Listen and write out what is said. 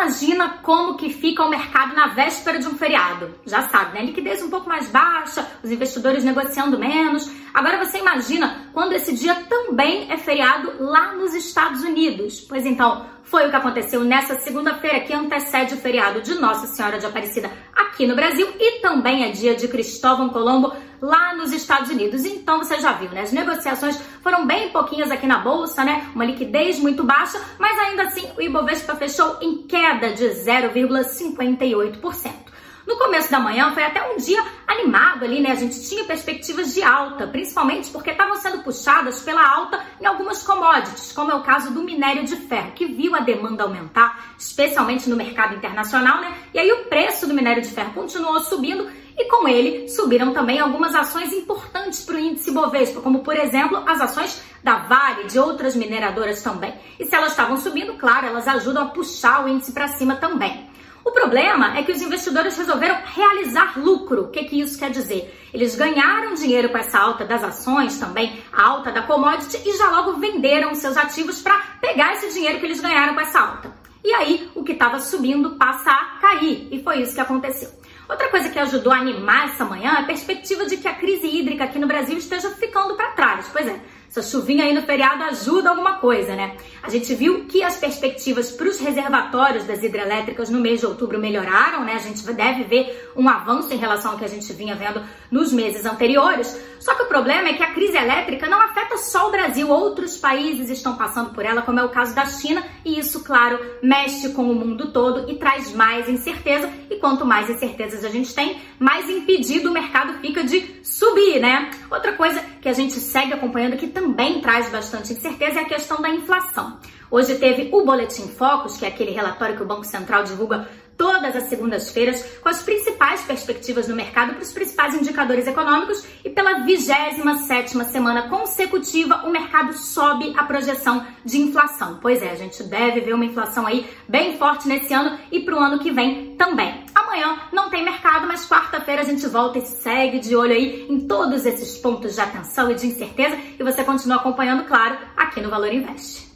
imagina como que fica o mercado na véspera de um feriado. Já sabe, né? Liquidez um pouco mais baixa, os investidores negociando menos. Agora você imagina quando esse dia também é feriado lá nos Estados Unidos. Pois então, foi o que aconteceu nessa segunda-feira que antecede o feriado de Nossa Senhora de Aparecida aqui no Brasil e também é dia de Cristóvão Colombo lá nos Estados Unidos. Então você já viu, né? As negociações foram bem pouquinhas aqui na bolsa, né? Uma liquidez muito baixa, mas ainda assim o Ibovespa fechou em queda de 0,58%. No começo da manhã foi até um dia animado ali, né? A gente tinha perspectivas de alta, principalmente porque estavam sendo puxadas pela alta em algumas commodities, como é o caso do minério de ferro, que viu a demanda aumentar, especialmente no mercado internacional, né? E aí o preço do minério de ferro continuou subindo e com ele subiram também algumas ações importantes para o índice Bovespa, como por exemplo as ações da Vale, de outras mineradoras também. E se elas estavam subindo, claro, elas ajudam a puxar o índice para cima também. O problema é que os investidores resolveram realizar lucro. O que, que isso quer dizer? Eles ganharam dinheiro com essa alta das ações, também a alta da commodity, e já logo venderam seus ativos para pegar esse dinheiro que eles ganharam com essa alta. E aí o que estava subindo passa a cair, e foi isso que aconteceu. Outra coisa que ajudou a animar essa manhã é a perspectiva de que a crise hídrica aqui no Brasil esteja ficando para trás. Pois é, essa chuvinha aí no feriado ajuda alguma coisa, né? A gente viu que as perspectivas para os reservatórios das hidrelétricas no mês de outubro melhoraram, né? A gente deve ver um avanço em relação ao que a gente vinha vendo nos meses anteriores. Só que o problema é que a crise elétrica não afeta só o Brasil, outros países estão passando por ela, como é o caso da China, e isso, claro, mexe com o mundo todo e traz mais incerteza. E quanto mais incertezas a gente tem, mais impedido o mercado fica de subir, né? Outra coisa que a gente segue acompanhando que também traz bastante incerteza é a questão da inflação. Hoje teve o Boletim Focus, que é aquele relatório que o Banco Central divulga todas as segundas-feiras com as principais perspectivas no mercado para os principais indicadores econômicos e pela 27ª semana consecutiva o mercado sobe a projeção de inflação. Pois é, a gente deve ver uma inflação aí bem forte nesse ano e para o ano que vem também. Amanhã não tem mercado, mas quarta-feira a gente volta e segue de olho aí em todos esses pontos de atenção e de incerteza e você continua acompanhando, claro, aqui no Valor Invest.